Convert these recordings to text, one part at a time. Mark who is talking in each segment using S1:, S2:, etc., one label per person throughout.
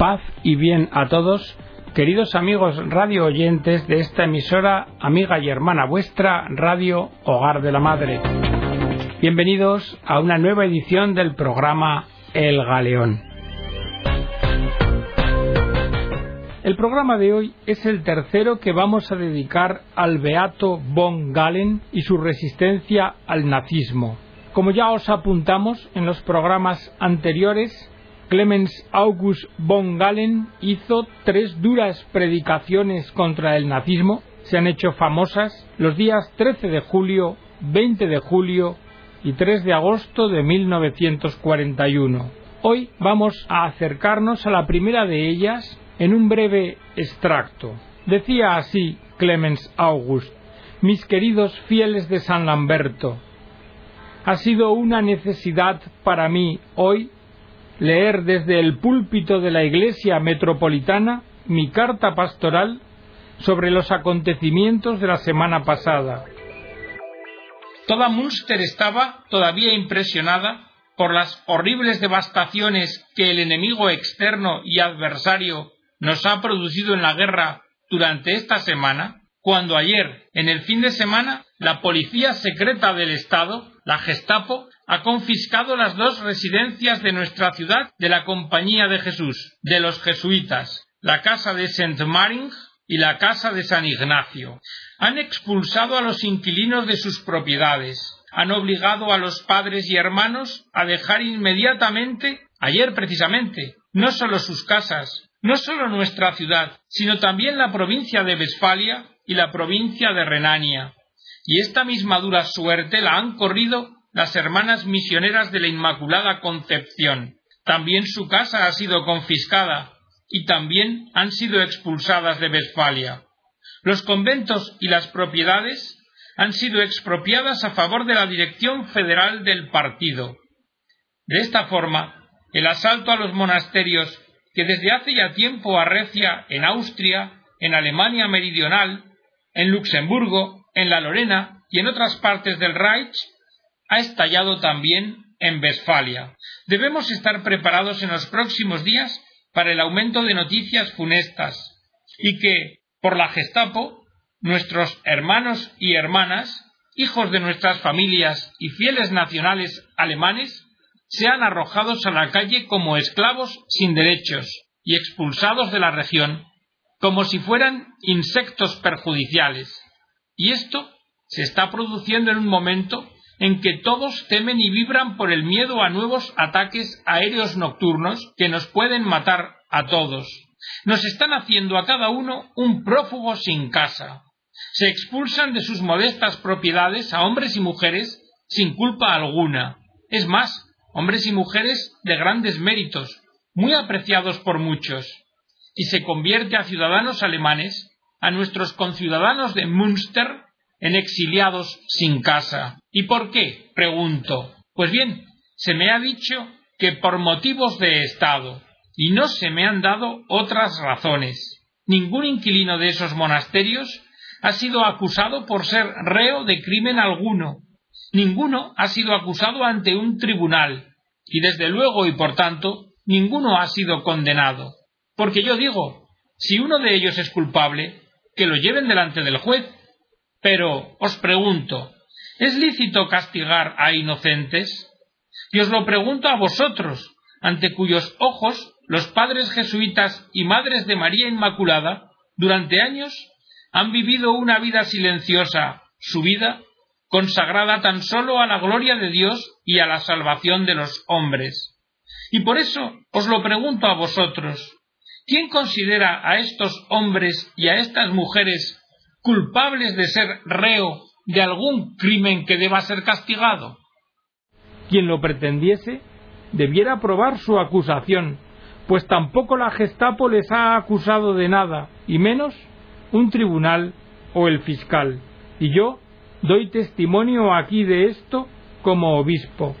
S1: Paz y bien a todos, queridos amigos radio oyentes de esta emisora, amiga y hermana vuestra, Radio Hogar de la Madre. Bienvenidos a una nueva edición del programa El Galeón. El programa de hoy es el tercero que vamos a dedicar al beato von Galen y su resistencia al nazismo. Como ya os apuntamos en los programas anteriores, Clemens August von Galen hizo tres duras predicaciones contra el nazismo. Se han hecho famosas los días 13 de julio, 20 de julio y 3 de agosto de 1941. Hoy vamos a acercarnos a la primera de ellas en un breve extracto. Decía así Clemens August, mis queridos fieles de San Lamberto, ha sido una necesidad para mí hoy leer desde el púlpito de la Iglesia Metropolitana mi carta pastoral sobre los acontecimientos de la semana pasada. Toda Munster estaba todavía impresionada por las horribles devastaciones que el enemigo externo y adversario nos ha producido en la guerra durante esta semana, cuando ayer, en el fin de semana, la Policía Secreta del Estado la Gestapo ha confiscado las dos residencias de nuestra ciudad de la Compañía de Jesús, de los jesuitas, la casa de Saint Maring y la casa de San Ignacio. Han expulsado a los inquilinos de sus propiedades, han obligado a los padres y hermanos a dejar inmediatamente, ayer precisamente, no solo sus casas, no solo nuestra ciudad, sino también la provincia de Westfalia y la provincia de Renania y esta misma dura suerte la han corrido las hermanas misioneras de la Inmaculada Concepción. También su casa ha sido confiscada y también han sido expulsadas de Westfalia. Los conventos y las propiedades han sido expropiadas a favor de la dirección federal del partido. De esta forma, el asalto a los monasterios que desde hace ya tiempo arrecia en Austria, en Alemania Meridional, en Luxemburgo, en la Lorena y en otras partes del Reich, ha estallado también en Westfalia. Debemos estar preparados en los próximos días para el aumento de noticias funestas y que, por la Gestapo, nuestros hermanos y hermanas, hijos de nuestras familias y fieles nacionales alemanes, sean arrojados a la calle como esclavos sin derechos y expulsados de la región como si fueran insectos perjudiciales. Y esto se está produciendo en un momento en que todos temen y vibran por el miedo a nuevos ataques aéreos nocturnos que nos pueden matar a todos. Nos están haciendo a cada uno un prófugo sin casa. Se expulsan de sus modestas propiedades a hombres y mujeres sin culpa alguna. Es más, hombres y mujeres de grandes méritos, muy apreciados por muchos. Y se convierte a ciudadanos alemanes a nuestros conciudadanos de Münster en exiliados sin casa. ¿Y por qué? pregunto. Pues bien, se me ha dicho que por motivos de Estado, y no se me han dado otras razones. Ningún inquilino de esos monasterios ha sido acusado por ser reo de crimen alguno. Ninguno ha sido acusado ante un tribunal, y desde luego y por tanto, ninguno ha sido condenado. Porque yo digo, si uno de ellos es culpable, que lo lleven delante del juez. Pero os pregunto, ¿es lícito castigar a inocentes? Y os lo pregunto a vosotros, ante cuyos ojos los padres jesuitas y madres de María Inmaculada durante años han vivido una vida silenciosa, su vida consagrada tan solo a la gloria de Dios y a la salvación de los hombres. Y por eso os lo pregunto a vosotros, ¿Quién considera a estos hombres y a estas mujeres culpables de ser reo de algún crimen que deba ser castigado? Quien lo pretendiese debiera probar su acusación, pues tampoco la Gestapo les ha acusado de nada, y menos un tribunal o el fiscal. Y yo doy testimonio aquí de esto como obispo,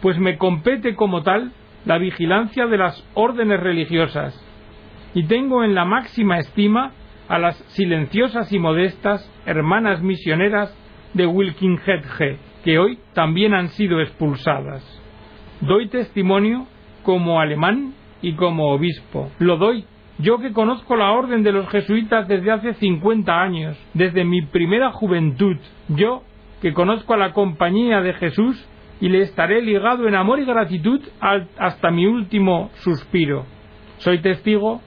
S1: pues me compete como tal la vigilancia de las órdenes religiosas, y tengo en la máxima estima a las silenciosas y modestas hermanas misioneras de Wilkinhead que hoy también han sido expulsadas. Doy testimonio como alemán y como obispo. Lo doy yo que conozco la orden de los jesuitas desde hace cincuenta años, desde mi primera juventud, yo que conozco a la compañía de Jesús y le estaré ligado en amor y gratitud hasta mi último suspiro. Soy testigo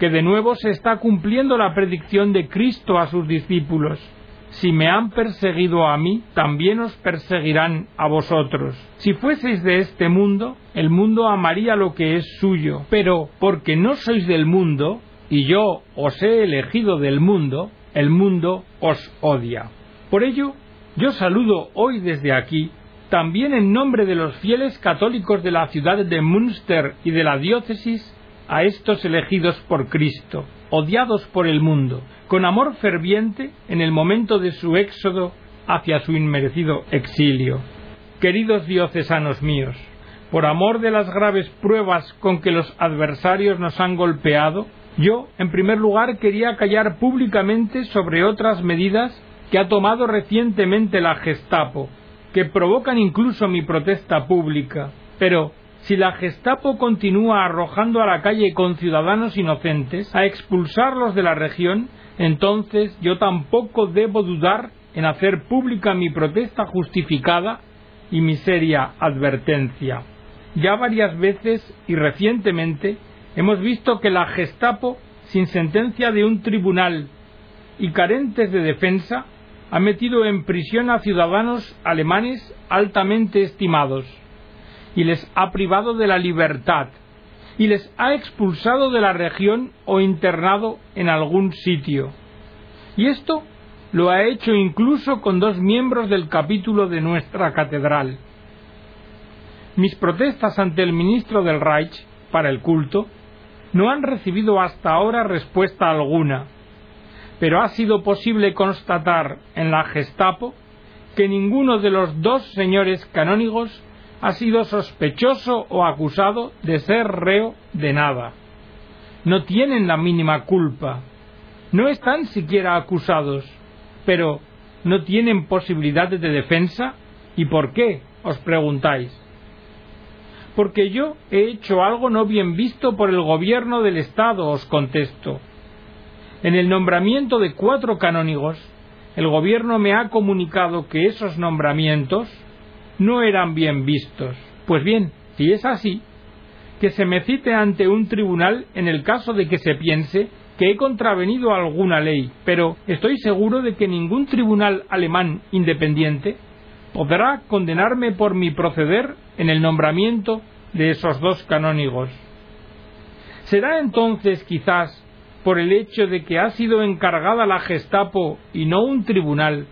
S1: que de nuevo se está cumpliendo la predicción de Cristo a sus discípulos. Si me han perseguido a mí, también os perseguirán a vosotros. Si fueseis de este mundo, el mundo amaría lo que es suyo. Pero porque no sois del mundo, y yo os he elegido del mundo, el mundo os odia. Por ello, yo saludo hoy desde aquí, también en nombre de los fieles católicos de la ciudad de Münster y de la diócesis, a estos elegidos por Cristo, odiados por el mundo, con amor ferviente en el momento de su éxodo hacia su inmerecido exilio. Queridos diocesanos míos, por amor de las graves pruebas con que los adversarios nos han golpeado, yo, en primer lugar, quería callar públicamente sobre otras medidas que ha tomado recientemente la Gestapo, que provocan incluso mi protesta pública. Pero, si la Gestapo continúa arrojando a la calle con ciudadanos inocentes a expulsarlos de la región, entonces yo tampoco debo dudar en hacer pública mi protesta justificada y mi seria advertencia. Ya varias veces y recientemente hemos visto que la Gestapo, sin sentencia de un tribunal y carentes de defensa, ha metido en prisión a ciudadanos alemanes altamente estimados y les ha privado de la libertad y les ha expulsado de la región o internado en algún sitio. Y esto lo ha hecho incluso con dos miembros del capítulo de nuestra catedral. Mis protestas ante el ministro del Reich para el culto no han recibido hasta ahora respuesta alguna, pero ha sido posible constatar en la Gestapo que ninguno de los dos señores canónigos ha sido sospechoso o acusado de ser reo de nada. No tienen la mínima culpa. No están siquiera acusados, pero no tienen posibilidades de defensa. ¿Y por qué? os preguntáis. Porque yo he hecho algo no bien visto por el gobierno del Estado, os contesto. En el nombramiento de cuatro canónigos, el gobierno me ha comunicado que esos nombramientos no eran bien vistos. Pues bien, si es así, que se me cite ante un tribunal en el caso de que se piense que he contravenido alguna ley, pero estoy seguro de que ningún tribunal alemán independiente podrá condenarme por mi proceder en el nombramiento de esos dos canónigos. ¿Será entonces quizás por el hecho de que ha sido encargada la Gestapo y no un tribunal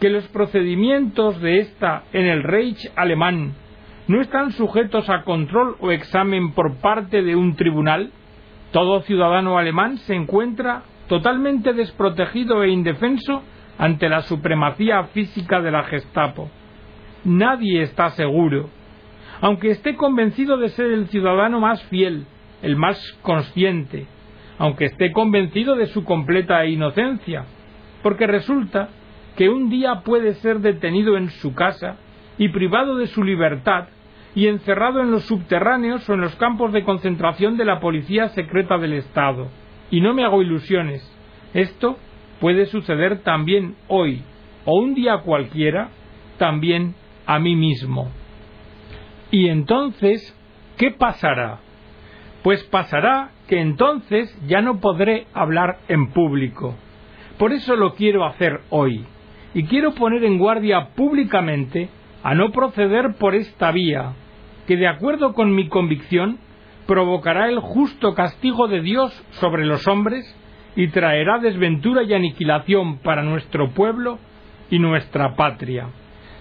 S1: que los procedimientos de esta en el Reich alemán no están sujetos a control o examen por parte de un tribunal, todo ciudadano alemán se encuentra totalmente desprotegido e indefenso ante la supremacía física de la Gestapo. Nadie está seguro, aunque esté convencido de ser el ciudadano más fiel, el más consciente, aunque esté convencido de su completa inocencia, porque resulta que un día puede ser detenido en su casa y privado de su libertad y encerrado en los subterráneos o en los campos de concentración de la policía secreta del Estado. Y no me hago ilusiones. Esto puede suceder también hoy, o un día cualquiera, también a mí mismo. Y entonces, ¿qué pasará? Pues pasará que entonces ya no podré hablar en público. Por eso lo quiero hacer hoy y quiero poner en guardia públicamente a no proceder por esta vía, que de acuerdo con mi convicción provocará el justo castigo de Dios sobre los hombres y traerá desventura y aniquilación para nuestro pueblo y nuestra patria.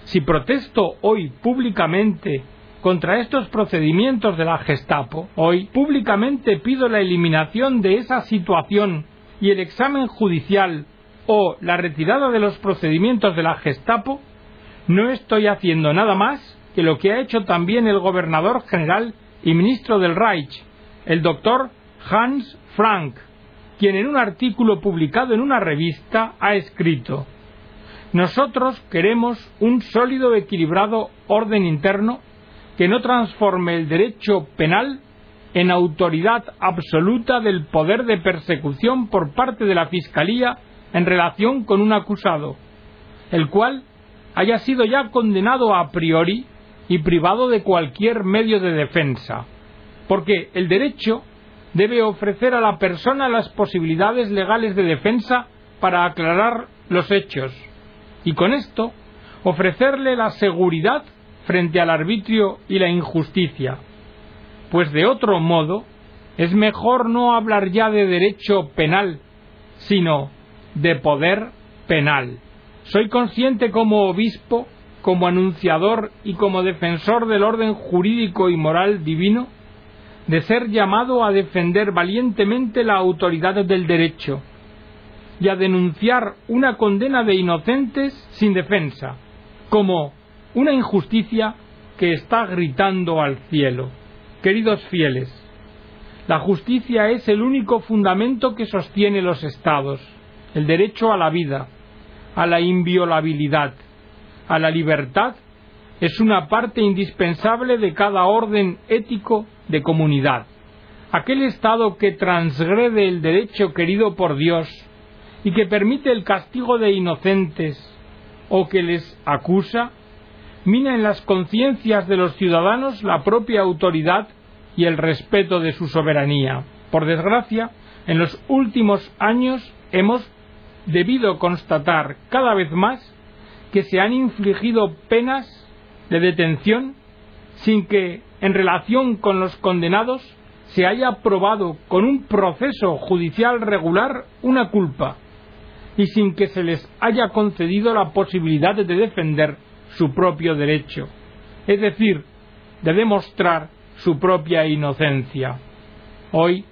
S1: Si protesto hoy públicamente contra estos procedimientos de la Gestapo, hoy públicamente pido la eliminación de esa situación y el examen judicial o la retirada de los procedimientos de la Gestapo, no estoy haciendo nada más que lo que ha hecho también el gobernador general y ministro del Reich, el doctor Hans Frank, quien en un artículo publicado en una revista ha escrito Nosotros queremos un sólido equilibrado orden interno que no transforme el derecho penal en autoridad absoluta del poder de persecución por parte de la Fiscalía en relación con un acusado, el cual haya sido ya condenado a priori y privado de cualquier medio de defensa, porque el derecho debe ofrecer a la persona las posibilidades legales de defensa para aclarar los hechos y con esto ofrecerle la seguridad frente al arbitrio y la injusticia, pues de otro modo es mejor no hablar ya de derecho penal, sino de poder penal. Soy consciente como obispo, como anunciador y como defensor del orden jurídico y moral divino, de ser llamado a defender valientemente la autoridad del derecho y a denunciar una condena de inocentes sin defensa, como una injusticia que está gritando al cielo. Queridos fieles, la justicia es el único fundamento que sostiene los estados, el derecho a la vida, a la inviolabilidad, a la libertad, es una parte indispensable de cada orden ético de comunidad. Aquel Estado que transgrede el derecho querido por Dios y que permite el castigo de inocentes o que les acusa, mina en las conciencias de los ciudadanos la propia autoridad y el respeto de su soberanía. Por desgracia, en los últimos años hemos debido constatar cada vez más que se han infligido penas de detención sin que, en relación con los condenados, se haya probado con un proceso judicial regular una culpa y sin que se les haya concedido la posibilidad de defender su propio derecho, es decir, de demostrar su propia inocencia. Hoy,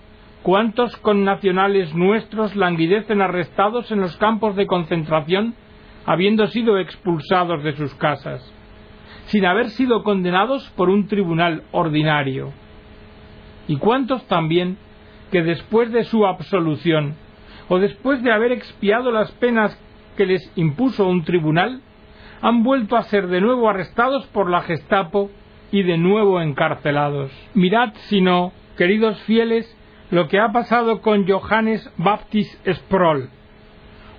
S1: ¿cuántos connacionales nuestros languidecen arrestados en los campos de concentración, habiendo sido expulsados de sus casas, sin haber sido condenados por un tribunal ordinario? ¿Y cuántos también que después de su absolución, o después de haber expiado las penas que les impuso un tribunal, han vuelto a ser de nuevo arrestados por la Gestapo y de nuevo encarcelados. Mirad, si no, queridos fieles, lo que ha pasado con Johannes Baptist Sproul,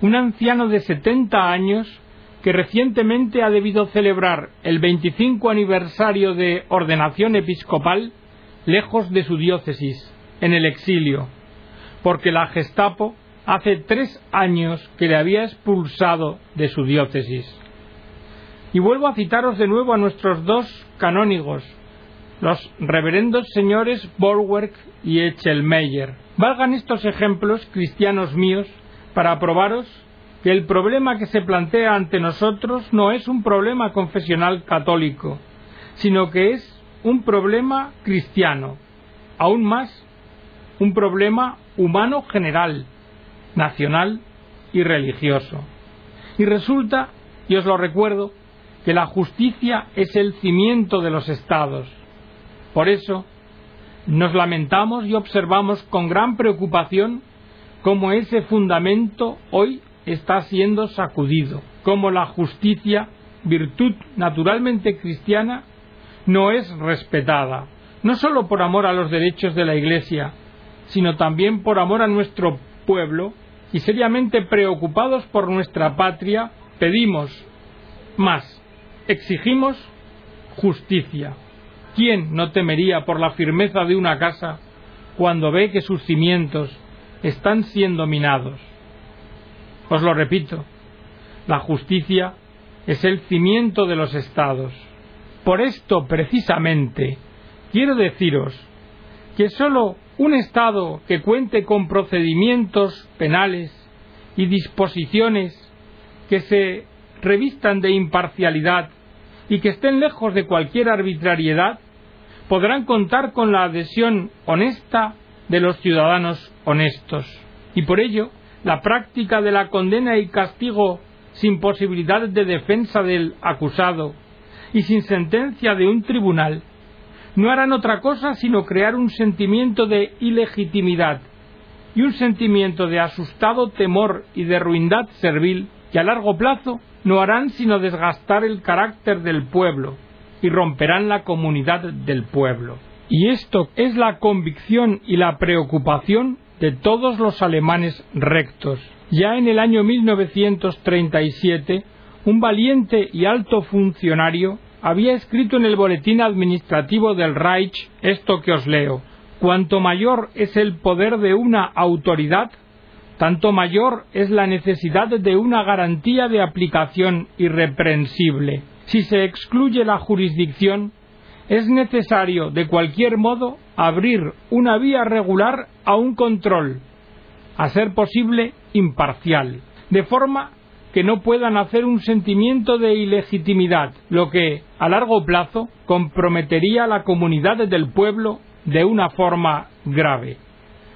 S1: un anciano de 70 años que recientemente ha debido celebrar el 25 aniversario de ordenación episcopal lejos de su diócesis, en el exilio, porque la Gestapo hace tres años que le había expulsado de su diócesis. Y vuelvo a citaros de nuevo a nuestros dos canónigos, los reverendos señores Borwerk y Echelmeyer. Valgan estos ejemplos, cristianos míos, para probaros que el problema que se plantea ante nosotros no es un problema confesional católico, sino que es un problema cristiano, aún más un problema humano general, nacional y religioso. Y resulta, y os lo recuerdo, que la justicia es el cimiento de los estados. Por eso, nos lamentamos y observamos con gran preocupación cómo ese fundamento hoy está siendo sacudido, cómo la justicia, virtud naturalmente cristiana, no es respetada, no sólo por amor a los derechos de la Iglesia, sino también por amor a nuestro pueblo y seriamente preocupados por nuestra patria, pedimos más exigimos justicia. ¿Quién no temería por la firmeza de una casa cuando ve que sus cimientos están siendo minados? Os lo repito, la justicia es el cimiento de los estados. Por esto, precisamente, quiero deciros que sólo un Estado que cuente con procedimientos penales y disposiciones que se revistan de imparcialidad y que estén lejos de cualquier arbitrariedad, podrán contar con la adhesión honesta de los ciudadanos honestos. Y por ello, la práctica de la condena y castigo sin posibilidad de defensa del acusado y sin sentencia de un tribunal no harán otra cosa sino crear un sentimiento de ilegitimidad y un sentimiento de asustado temor y de ruindad servil que a largo plazo no harán sino desgastar el carácter del pueblo y romperán la comunidad del pueblo. Y esto es la convicción y la preocupación de todos los alemanes rectos. Ya en el año 1937, un valiente y alto funcionario había escrito en el boletín administrativo del Reich esto que os leo. Cuanto mayor es el poder de una autoridad, tanto mayor es la necesidad de una garantía de aplicación irreprensible. Si se excluye la jurisdicción, es necesario, de cualquier modo, abrir una vía regular a un control, a ser posible imparcial, de forma que no puedan hacer un sentimiento de ilegitimidad, lo que, a largo plazo, comprometería a la comunidad del pueblo de una forma grave.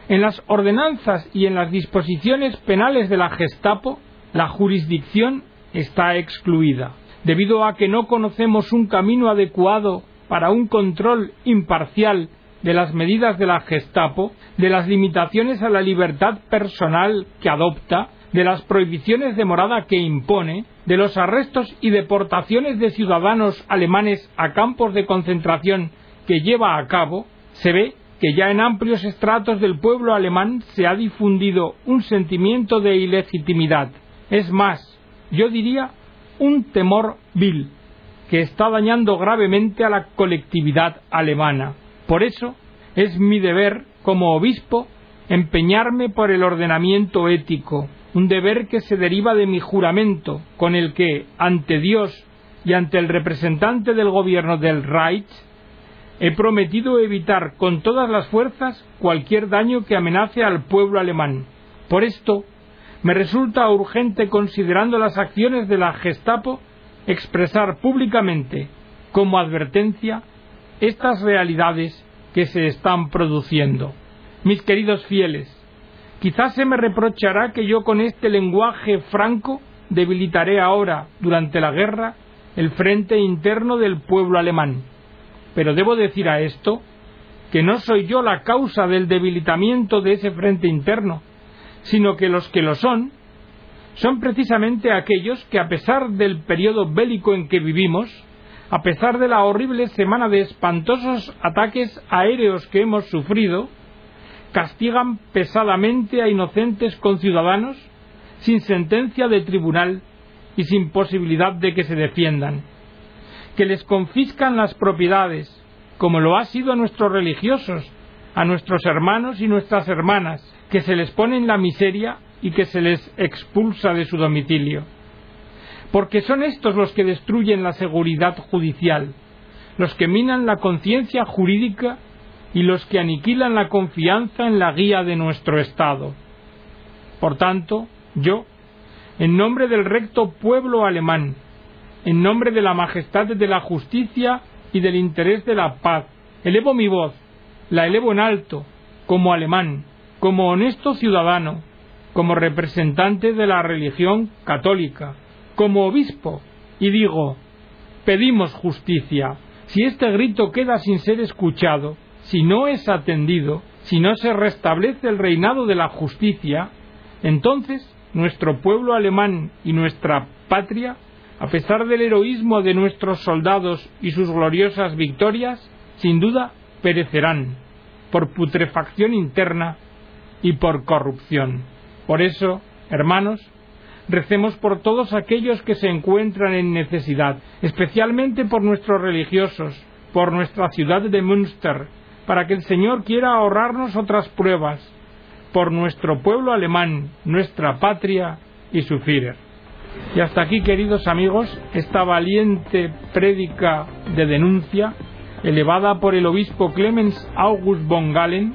S1: En las ordenanzas y en las disposiciones penales de la Gestapo, la jurisdicción está excluida, debido a que no conocemos un camino adecuado para un control imparcial de las medidas de la Gestapo, de las limitaciones a la libertad personal que adopta, de las prohibiciones de morada que impone, de los arrestos y deportaciones de ciudadanos alemanes a campos de concentración que lleva a cabo, se ve que ya en amplios estratos del pueblo alemán se ha difundido un sentimiento de ilegitimidad. Es más, yo diría un temor vil, que está dañando gravemente a la colectividad alemana. Por eso es mi deber, como obispo, empeñarme por el ordenamiento ético, un deber que se deriva de mi juramento, con el que, ante Dios y ante el representante del gobierno del Reich, He prometido evitar con todas las fuerzas cualquier daño que amenace al pueblo alemán. Por esto, me resulta urgente, considerando las acciones de la Gestapo, expresar públicamente, como advertencia, estas realidades que se están produciendo. Mis queridos fieles, quizás se me reprochará que yo con este lenguaje franco debilitaré ahora, durante la guerra, el frente interno del pueblo alemán. Pero debo decir a esto que no soy yo la causa del debilitamiento de ese frente interno, sino que los que lo son son precisamente aquellos que a pesar del periodo bélico en que vivimos, a pesar de la horrible semana de espantosos ataques aéreos que hemos sufrido, castigan pesadamente a inocentes conciudadanos sin sentencia de tribunal y sin posibilidad de que se defiendan que les confiscan las propiedades, como lo ha sido a nuestros religiosos, a nuestros hermanos y nuestras hermanas, que se les pone en la miseria y que se les expulsa de su domicilio. Porque son estos los que destruyen la seguridad judicial, los que minan la conciencia jurídica y los que aniquilan la confianza en la guía de nuestro Estado. Por tanto, yo, en nombre del recto pueblo alemán, en nombre de la majestad de la justicia y del interés de la paz. Elevo mi voz, la elevo en alto, como alemán, como honesto ciudadano, como representante de la religión católica, como obispo, y digo, pedimos justicia. Si este grito queda sin ser escuchado, si no es atendido, si no se restablece el reinado de la justicia, entonces nuestro pueblo alemán y nuestra patria a pesar del heroísmo de nuestros soldados y sus gloriosas victorias, sin duda perecerán por putrefacción interna y por corrupción. Por eso, hermanos, recemos por todos aquellos que se encuentran en necesidad, especialmente por nuestros religiosos, por nuestra ciudad de Münster, para que el Señor quiera ahorrarnos otras pruebas, por nuestro pueblo alemán, nuestra patria y su Führer. Y hasta aquí, queridos amigos, esta valiente prédica de denuncia elevada por el obispo Clemens August von Galen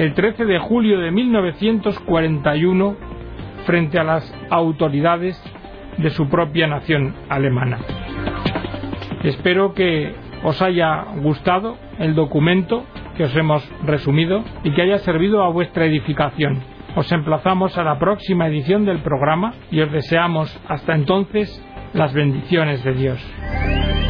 S1: el 13 de julio de 1941 frente a las autoridades de su propia nación alemana. Espero que os haya gustado el documento que os hemos resumido y que haya servido a vuestra edificación. Os emplazamos a la próxima edición del programa y os deseamos hasta entonces las bendiciones de Dios.